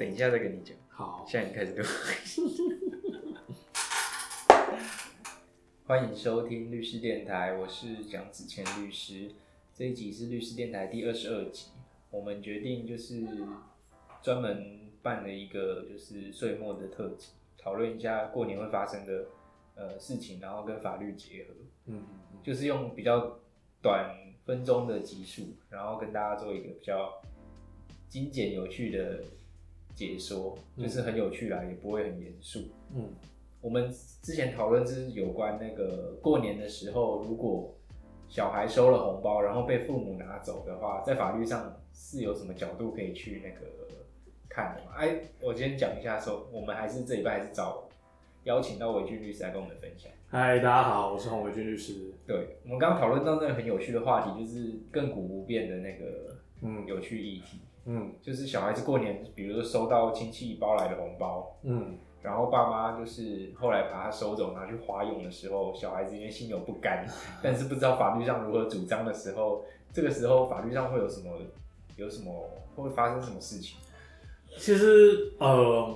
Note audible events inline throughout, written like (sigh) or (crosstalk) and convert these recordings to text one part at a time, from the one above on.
等一下再跟你讲。好，现在已经开始录。欢迎收听律师电台，我是蒋子谦律师。这一集是律师电台第二十二集，我们决定就是专门办了一个就是岁末的特辑，讨论一下过年会发生的呃事情，然后跟法律结合，嗯，就是用比较短分钟的集数，然后跟大家做一个比较精简有趣的解说，就是很有趣啊，也不会很严肃。嗯，我们之前讨论是有关那个过年的时候，如果小孩收了红包，然后被父母拿走的话，在法律上是有什么角度可以去那个看的吗？哎，我今天讲一下说，我们还是这一拜还是找邀请到韦俊律师来跟我们分享。嗨，大家好，我是洪伟俊律师。对，我们刚刚讨论到那个很有趣的话题，就是亘古不变的那个嗯有趣议题，嗯就是小孩子过年，比如说收到亲戚包来的红包，嗯，然后爸妈就是后来把它收走拿去花用的时候，小孩子因为心有不甘，(laughs) 但是不知道法律上如何主张的时候，这个时候法律上会有什么有什么会发生什么事情？其实呃，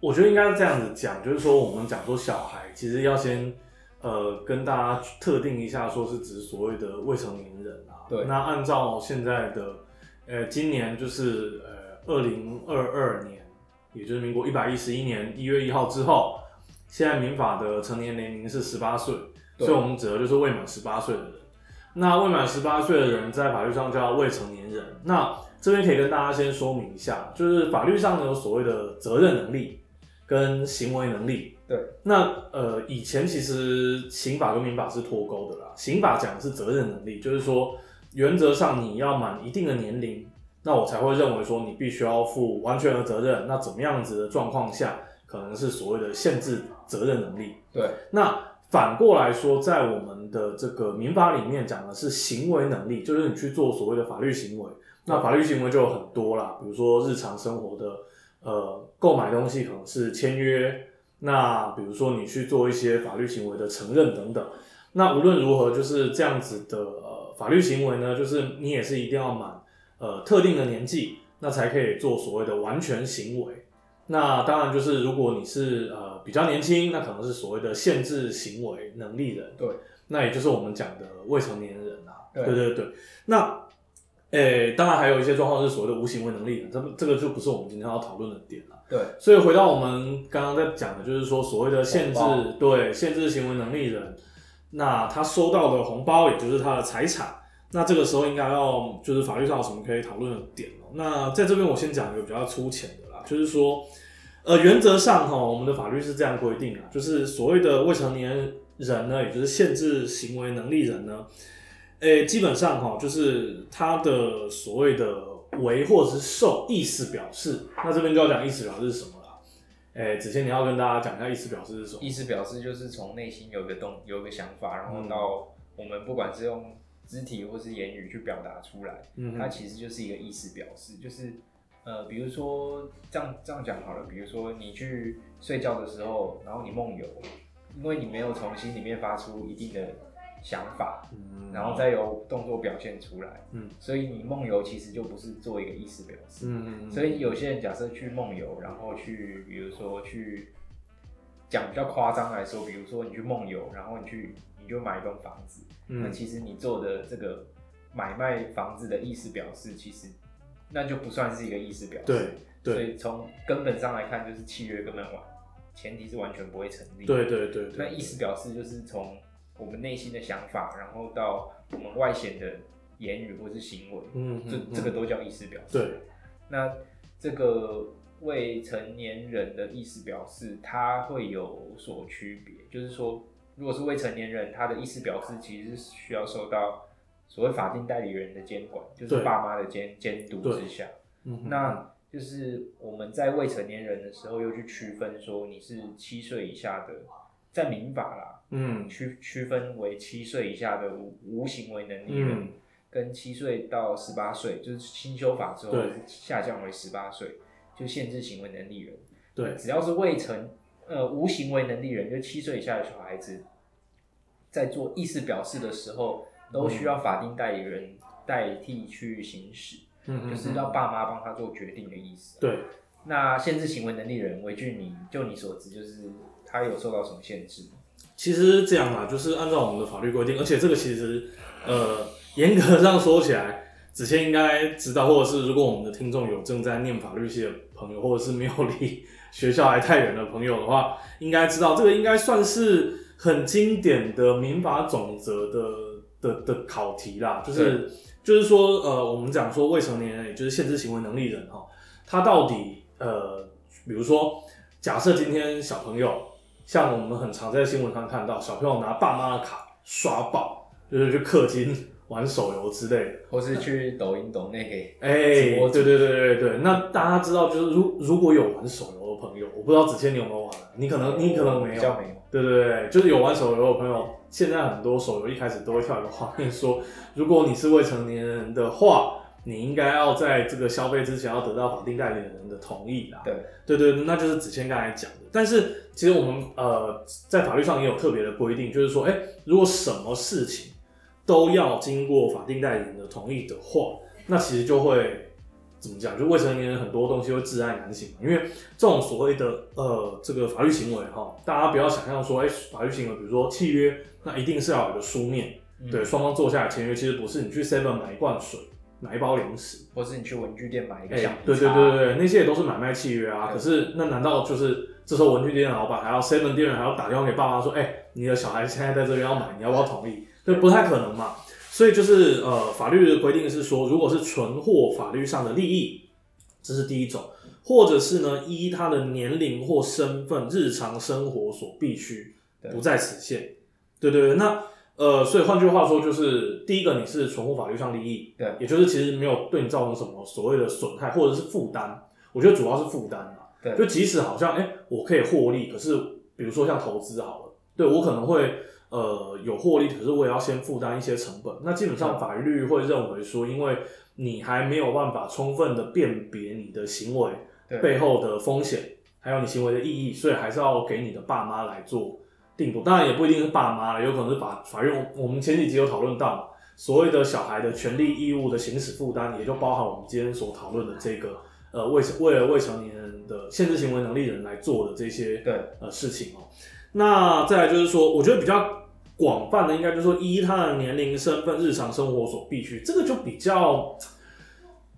我觉得应该是这样子讲，就是说我们讲说小孩，其实要先呃跟大家特定一下，说是指所谓的未成年人啊。对那按照现在的呃今年就是呃二零二二年，也就是民国一百一十一年一月一号之后，现在民法的成年年龄是十八岁，所以我们指的就是未满十八岁的人。那未满十八岁的人在法律上叫未成年人。那这边可以跟大家先说明一下，就是法律上呢有所谓的责任能力跟行为能力。对，那呃以前其实刑法跟民法是脱钩的啦。刑法讲的是责任能力，就是说原则上你要满一定的年龄，那我才会认为说你必须要负完全的责任。那怎么样子的状况下，可能是所谓的限制责任能力。对，那反过来说，在我们的这个民法里面讲的是行为能力，就是你去做所谓的法律行为。那法律行为就有很多啦，比如说日常生活的呃购买东西可能是签约，那比如说你去做一些法律行为的承认等等。那无论如何，就是这样子的呃法律行为呢，就是你也是一定要满呃特定的年纪，那才可以做所谓的完全行为。那当然就是如果你是呃比较年轻，那可能是所谓的限制行为能力人，对，那也就是我们讲的未成年人啊。对对对对，那诶、当然还有一些状况是所谓的无行为能力人，这这个就不是我们今天要讨论的点了。对，所以回到我们刚刚在讲的，就是说所谓的限制对限制行为能力人，那他收到的红包也就是他的财产，那这个时候应该要就是法律上有什么可以讨论的点哦、那在这边我先讲一个比较粗浅的啦，就是说，呃，原则上哈，我们的法律是这样规定啊，就是所谓的未成年人呢，也就是限制行为能力人呢，诶、基本上哈，就是他的所谓的为或者是受意思表示，那这边就要讲意思表示是什么？啦。诶、子谦你要跟大家讲一下意思表示是什么？意思表示就是从内心有一个动有一个想法，然嗯后到我们不管是用肢体或是言语去表达出来，嗯，它其实就是一个意思表示，就是呃，比如说这样这样讲好了，比如说你去睡觉的时候，然后你梦游，因为你没有从心里面发出一定的想法，嗯。然后再由动作表现出来，嗯，所以你梦游其实就不是做一个意思表示，嗯嗯嗯，所以有些人假设去梦游，然后去比如说去讲比较夸张来说，比如说你去梦游，然后你去你就买一栋房子，那嗯其实你做的这个买卖房子的意思表示，其实那就不算是一个意思表示。对对。所以从根本上来看，就是契约根本完，前提是完全不会成立。对对对对，那意思表示就是从我们内心的想法，然后到我们外显的言语或是行为，嗯，这嗯这个都叫意思表示。对，那这个未成年人的意思表示，它会有所区别，就是说，如果是未成年人，他的意思表示其实是需要受到所谓法定代理人的监管，就是爸妈的监监督之下。嗯那就是我们在未成年人的时候，又去区分说你是七岁以下的，在民法啦，嗯。区区分为七岁以下的无无行为能力人，嗯。跟七岁到十八岁，就是新修法之后下降为十八岁，就限制行为能力人。对。只要是未成呃无行为能力人，就七岁以下的小孩子，在做意思表示的时候，都需要法定代理人代替去行使，嗯，就是要爸妈帮他做决定的意思。对，那限制行为能力人，为据，你就你所知，就是他有受到什么限制吗？其实这样啊，就是按照我们的法律规定，而且这个其实呃，严格上说起来，子谦应该知道，或者是如果我们的听众有正在念法律系的朋友，或者是没有离学校还太远的朋友的话，应该知道这个应该算是很经典的民法总则的的的考题啦，就是就是说呃，我们讲说未成年人，也就是限制行为能力人哈，他到底呃，比如说假设今天小朋友。像我们很常在新闻上看到，小朋友拿爸妈的卡刷爆，就是去氪金、玩手游之类的，或是去抖音、抖那给哎，对对对对对。那大家知道，就是如如果有玩手游的朋友，我不知道子谦你有没有玩，你可能你可能没有，没有。对对对，就是有玩手游的朋友，现在很多手游一开始都会跳一个画面说，如果你是未成年人的话。你应该要在这个消费之前要得到法定代理人的同意啦。对对对，那就是子谦刚才讲的。但是其实我们呃在法律上也有特别的规定，就是说，哎，如果什么事情都要经过法定代理人的同意的话，那其实就会怎么讲？就未成年人很多东西会自爱难行，因为这种所谓的呃这个法律行为哈，大家不要想象说，哎，法律行为比如说契约，那一定是要有个书面，对，双方坐下来签约，其实不是，你去 seven 买一罐水。买一包零食，或是你去文具店买一个橡皮对对对对对，那些也都是买卖契约啊。可是那难道就是这时候文具店的老板还要 seven 店员还要打电话给爸妈说，哎，你的小孩现在在这边要买，你要不要同意？这不太可能嘛。所以就是呃，法律的规定是说，如果是存货法律上的利益，这是第一种，或者是呢依他的年龄或身份、日常生活所必须，不在此限。对对对，那。呃，所以换句话说，就是第一个，你是存乎法律上利益，对，也就是其实没有对你造成什么所谓的损害或者是负担。我觉得主要是负担嘛，对，就即使好像哎，我可以获利，可是比如说像投资好了，对我可能会呃有获利，可是我也要先负担一些成本。那基本上法律会认为说，因为你还没有办法充分的辨别你的行为背后的风险，还有你行为的意义，所以还是要给你的爸妈来做。定夺当然也不一定是爸妈了，有可能是法法院。我们前几集有讨论到，所谓的小孩的权利义务的行使负担，也就包含我们今天所讨论的这个呃未为了未成年人的限制行为能力人来做的这些对呃事情哦。那再来就是说，我觉得比较广泛的，应该就是说依他的年龄、身份、日常生活所必须，这个就比较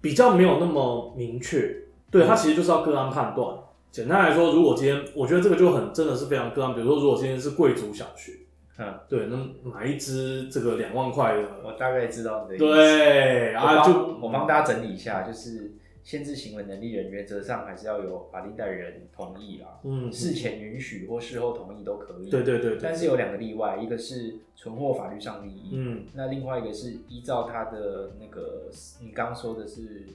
比较没有那么明确。对他其实就是要个案判断。简单来说，如果今天我觉得这个就很真的是非常个案，比如说如果今天是贵族小学，嗯，对，那买一支这个两万块的，我大概知道你的意思。对啊，就我帮大家整理一下，就是限制行为能力人原则上还是要有法定代理人同意啦，嗯，事前允许或事后同意都可以。对对对。但是有两个例外，一个是存获法律上利益，嗯，那另外一个是依照他的那个，你刚刚说的是，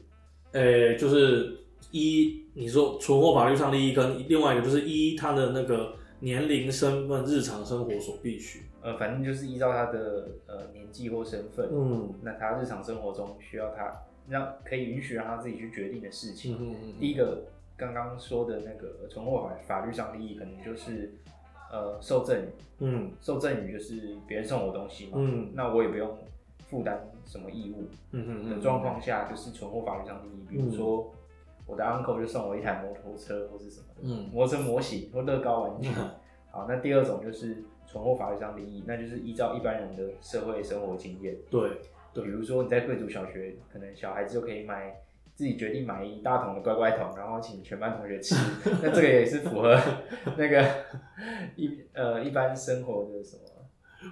呃，就是。一，你说存货法律上利益，跟另外一个就是一他的那个年龄、身份、日常生活所必须，呃，反正就是依照他的呃年纪或身份，嗯，那他日常生活中需要他让可以允许让他自己去决定的事情。嗯嗯第一个刚刚说的那个存货法法律上利益，可能就是呃受赠与，嗯，受赠与就是别人送我东西嘛，嗯，那我也不用负担什么义务，嗯的状况下，就是存货法律上利益，比如说。我的 uncle 就送我一台摩托车或是什么的，嗯，摩托车模型或乐高玩具。好，那第二种就是存获法律上利益，那就是依照一般人的社会生活经验，对，比如说你在贵族小学，可能小孩子就可以买自己决定买一大桶的乖乖桶，然后请全班同学吃，(laughs) 那这个也是符合那个一呃一般生活的什么。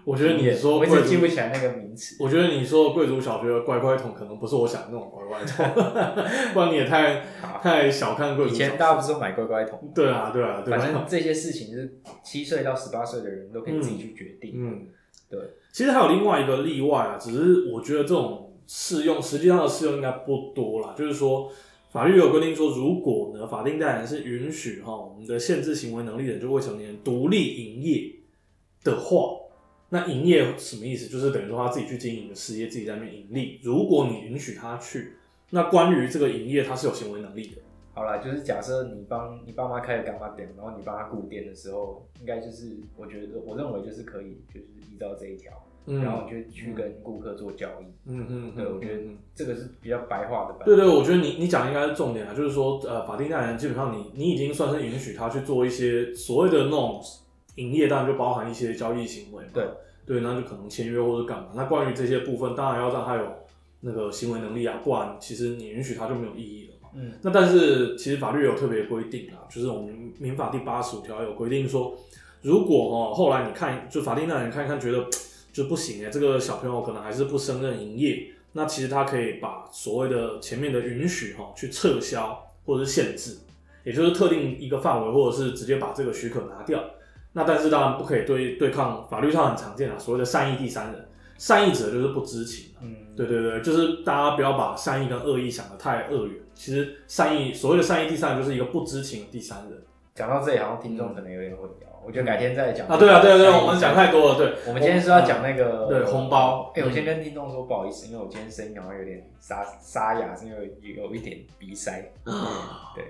我觉得你说，我一直记不起来那个名词。我觉得你说贵族小学的乖乖桶，可能不是我想的那种乖乖桶，(laughs) 不然你也太太小看贵族。以前大家不是都买乖乖桶？对啊，对啊，反正这些事情是七岁到十八岁的人都可以自己去决定。嗯，对。其实还有另外一个例外啊，只是我觉得这种适用，实际上的适用应该不多啦。就是说，法律有规定说，如果呢法定代理人是允许哈我们的限制行为能力人，就未成年人独立营业的话。那营业什么意思？就是等于说他自己去经营的事业，自己在那边盈利。如果你允许他去，那关于这个营业，他是有行为能力的。好啦，就是假设你帮你爸妈开了干妈店，然后你帮他顾店的时候，应该就是我觉得我认为就是可以，就是依照这一条。嗯然后你就去跟顾客做交易。嗯嗯，对，我觉得嗯这个是比较白话的。对对，我觉得你你讲应该是重点啊，就是说，呃，法定代理人基本上你你已经算是允许他去做一些所谓的那种营业，当然就包含一些交易行为嘛。对对，那就可能签约或者干嘛。那关于这些部分，当然要让他有那个行为能力啊，不然其实你允许他就没有意义了嘛。嗯，那但是其实法律有特别规定啊，就是我们民法第八十五条有规定说，如果哦后来你看就法定代理人看一看觉得就不行哎，这个小朋友可能还是不胜任营业，那其实他可以把所谓的前面的允许哈去撤销或者是限制，也就是特定一个范围，或者是直接把这个许可拿掉。那但是当然不可以对对抗法律上很常见啊，所谓的善意第三人，善意者就是不知情啊。嗯，对对对，就是大家不要把善意跟恶意想得太恶远。其实善意所谓的善意第三人，就是一个不知情的第三人讲到这里，好像听众可能有点混淆。我觉得改天再讲啊。对啊，对啊，对啊，我们讲太。多了。对，我们今天是要讲那个对红包哎、我先跟听众说不好意思，因为我今天声音好像有点沙沙哑，是因为有有一点鼻塞。对，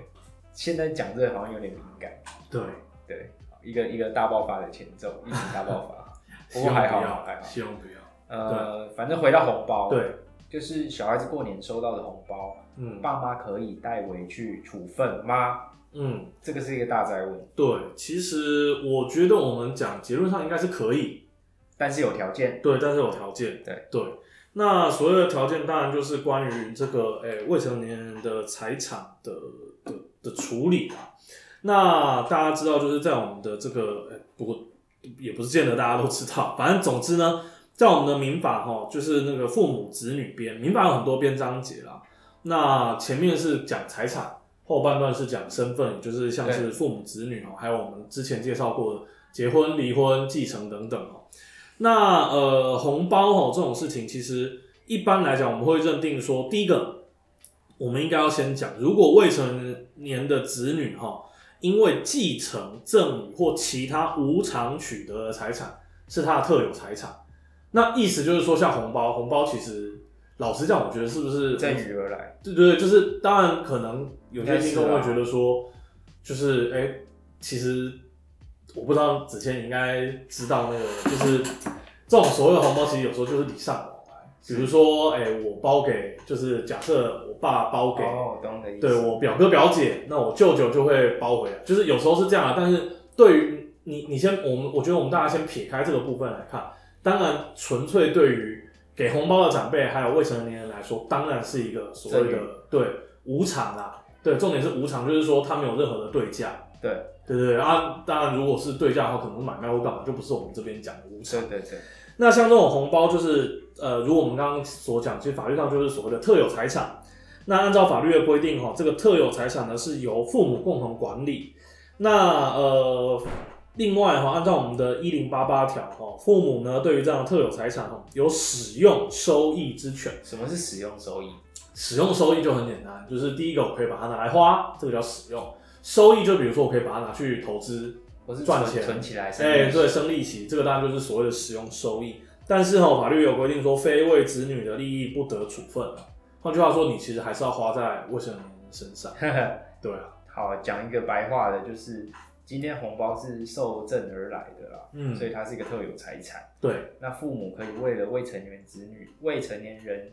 现在讲这个好像有点敏感。对，对，一个一个大爆发的前奏，疫情大爆发。(laughs) 不希过还好还好。希望不要。呃，反正回到红包，，对，就是小孩子过年收到的红包，嗯爸妈可以代为去处分吗？嗯，这个是一个大灾问，对，其实我觉得我们讲结论上应该是可以，但是有条件。对，但是有条件。对对，那所谓的条件当然就是关于这个诶、未成年人的财产的的的处理啊。那大家知道，就是在我们的这个，诶不过也不是见得大家都知道，反正总之呢，在我们的民法哈，就是那个父母子女编，民法有很多编章节啦。那前面是讲财产，后半段是讲身份，就是像是父母子女哦，还有我们之前介绍过的结婚、离婚、继承等等哦。那呃，红包哦这种事情，其实一般来讲，我们会认定说，第一个，我们应该要先讲，如果未成年的子女哈，因为继承、赠与或其他无偿取得的财产是他的特有财产，那意思就是说，像红包，红包其实老实讲，我觉得是不是赠与而来，对对对，就是当然可能有些听众会觉得说，就是哎、其实我不知道子谦你应该知道那个，就是这种所谓的红包，其实有时候就是礼尚往来。比如说，哎、我包给，就是假设我爸包给，哦，我懂的意思。对我表哥表姐，那我舅舅就会包回来，就是有时候是这样啊。但是对于你，你先，我们我觉得我们大家先撇开这个部分来看，当然纯粹对于给红包的长辈还有未成年人来说，当然是一个所谓的对无偿啊，对，重点是无偿，就是说他没有任何的对价，对对对对啊。当然如果是对价的话，可能是买卖或干嘛，就不是我们这边讲的无偿对。对对，那像这种红包，就是呃，如我们刚刚所讲，其实法律上就是所谓的特有财产。那按照法律的规定，哈，这个特有财产呢是由父母共同管理。那呃，另外哈，按照我们的一零八八条，哈，父母呢对于这样的特有财产，哈，有使用收益之权。什么是使用收益？使用收益就很简单，就是第一个我可以把它拿来花，这个叫使用。收益就比如说我可以把它拿去投资，我是存赚钱存起来，哎、对，生利息，这个当然就是所谓的使用收益。但是哈、法律有规定说，非为子女的利益不得处分啊。换句话说，你其实还是要花在未成年人身上。(laughs) 对啊，好，讲一个白话的，就是今天红包是受赠而来的啦，嗯所以它是一个特有财产。对，那父母可以为了未成年子女、未成年人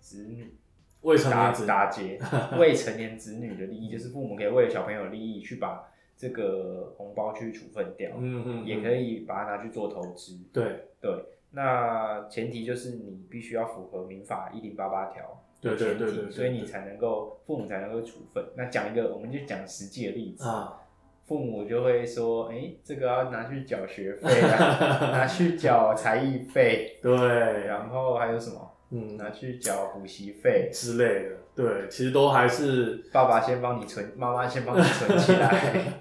子女未成打年子女，打劫，未成年子女的利益，就是父母可以为了小朋友的利益去把这个红包去处分掉，嗯嗯，也可以把它拿去做投资。对对，那前提就是你必须要符合民法一零八八条对对前提对对对所以你才能够父母才能够处分。那讲一个，我们就讲实际的例子，啊，父母就会说，哎、这个要拿去缴学费啊，(laughs) 拿去缴才艺费，对，然后还有什么？嗯拿去缴补习费。之类的，对，其实都还是，爸爸先帮你存，妈妈先帮你存起来。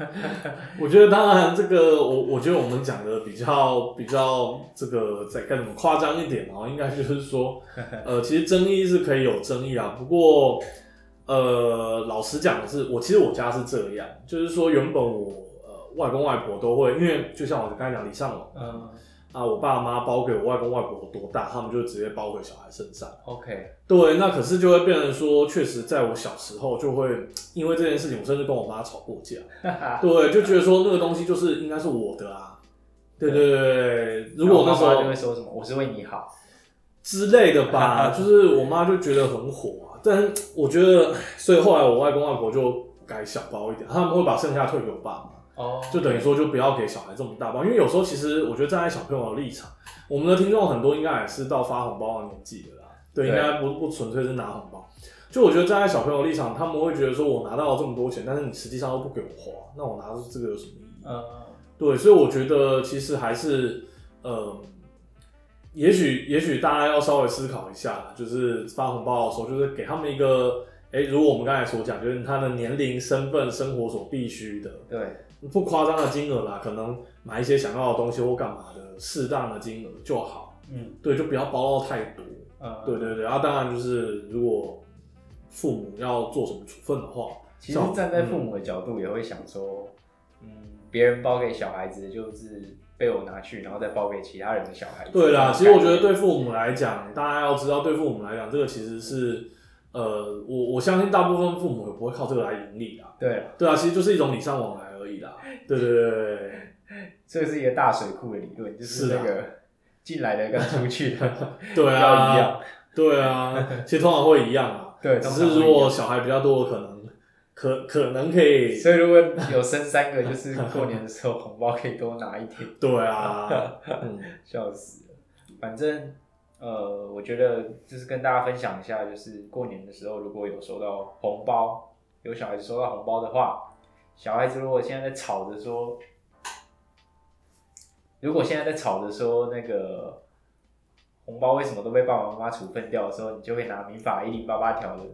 (laughs) 我觉得当然这个我我觉得我们讲的比较比较这个在该怎么夸张一点哦，应该就是说，(laughs) 呃，其实争议是可以有争议啊，不过呃，老实讲的是，我其实我家是这样，就是说原本我呃外公外婆都会，因为就像我刚才讲李尚龙嗯啊，我爸妈包给我外公外婆多大，他们就直接包给小孩身上。，OK，对，那可是就会变成说，确实在我小时候就会因为这件事情，我甚至跟我妈吵过架。(laughs) 对，就觉得说那个东西就是应该是我的啊，对对对对，如果那时候就会说什么“我是为你好之类的吧，(laughs) 就是我妈就觉得很火啊。但是我觉得，所以后来我外公外婆就改小包一点，他们会把剩下退给我爸妈。”，哦，就等于说，就不要给小孩这么大包，因为有时候其实我觉得站在小朋友的立场，我们的听众很多应该也是到发红包的年纪的啦，对，应该不不纯粹是拿红包。就我觉得站在小朋友立场，他们会觉得说我拿到了这么多钱，但是你实际上都不给我花，那我拿到这个有什么意义？嗯，对，所以我觉得其实还是呃，也许也许大家要稍微思考一下，就是发红包的时候，就是给他们一个，哎、如果我们刚才所讲，就是他的年龄、身份、生活所必须的，对，不夸张的金额啦，可能买一些想要的东西或干嘛的，适当的金额就好。嗯对，就不要包到太多。嗯，对对对，啊，当然就是如果父母要做什么处分的话，其实站在父母的角度也会想说，嗯，别人包给小孩子就是被我拿去，然后再包给其他人的小孩子。对啦，其实我觉得对父母来讲，大家要知道，对父母来讲，这个其实是，呃，我我相信大部分父母也不会靠这个来盈利啦。对，对啊，其实就是一种礼尚往来而已啦。对对对对对，这是一个大水库的理论，就是那个进来的跟出去的 (laughs) 对要啊，一样。对啊，其实通常会一样啊。对，只是如果小孩比较多，可能可可能可以，所以如果有生三个，就是过年的时候红包可以多拿一点，(laughs) 对啊，嗯，笑死了。反正呃，我觉得就是跟大家分享一下，就是过年的时候如果有收到红包，有小孩子收到红包的话，小孩子如果现在在吵着说，如果现在在吵着说那个红包为什么都被爸爸妈妈处分掉的时候，你就会拿民法一零八八条的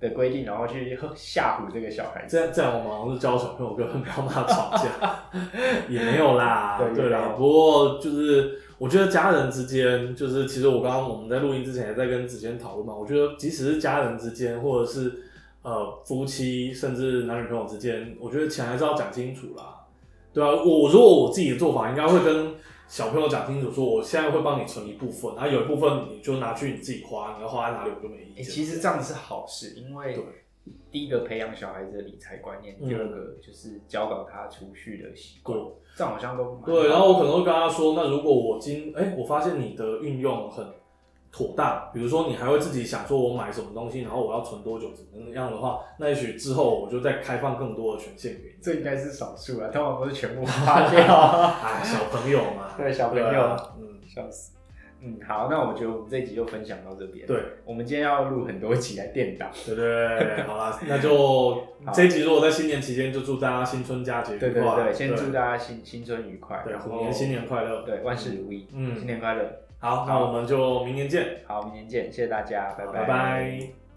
的规定，然后去吓唬这个小孩子。这样这样我们好像是教小朋友跟爸妈吵架，(laughs) 也没有啦，对对啦。不过就是我觉得家人之间，就是其实我刚刚我们在录音之前也在跟子谦讨论嘛，我觉得即使是家人之间，或者是呃夫妻，甚至男女朋友之间，我觉得钱还是要讲清楚啦。对啊，我如果我自己的做法，应该会跟小朋友讲清楚，说我现在会帮你存一部分，然后有一部分你就拿去你自己花，你要花在哪里我就没意见。欸其实这样是好事，因为对第一个培养小孩子的理财观念，嗯第二个就是教导他储蓄的习惯，这样好像都蛮对，然后我可能会跟他说，那如果我今哎、我发现你的运用很妥当，比如说你还会自己想说我买什么东西，然后我要存多久怎么样的话，那也许之后我就再开放更多的权限给你。这应该是少数啊，通常都是全部花掉。(laughs) 哎，小朋友嘛，对小朋友啊嗯，笑死。嗯，好，那我觉得我们这一集就分享到这边。对，我们今天要录很多集来垫档。对对，好啦，那就 (laughs) 这一集如果在新年期间，就祝大家新春佳节愉快。对对对，先祝大家新新春愉快，对然后虎年新年快乐。对万事如意，嗯新年快乐。好，那我们就明年见，好，明年见，谢谢大家，拜拜拜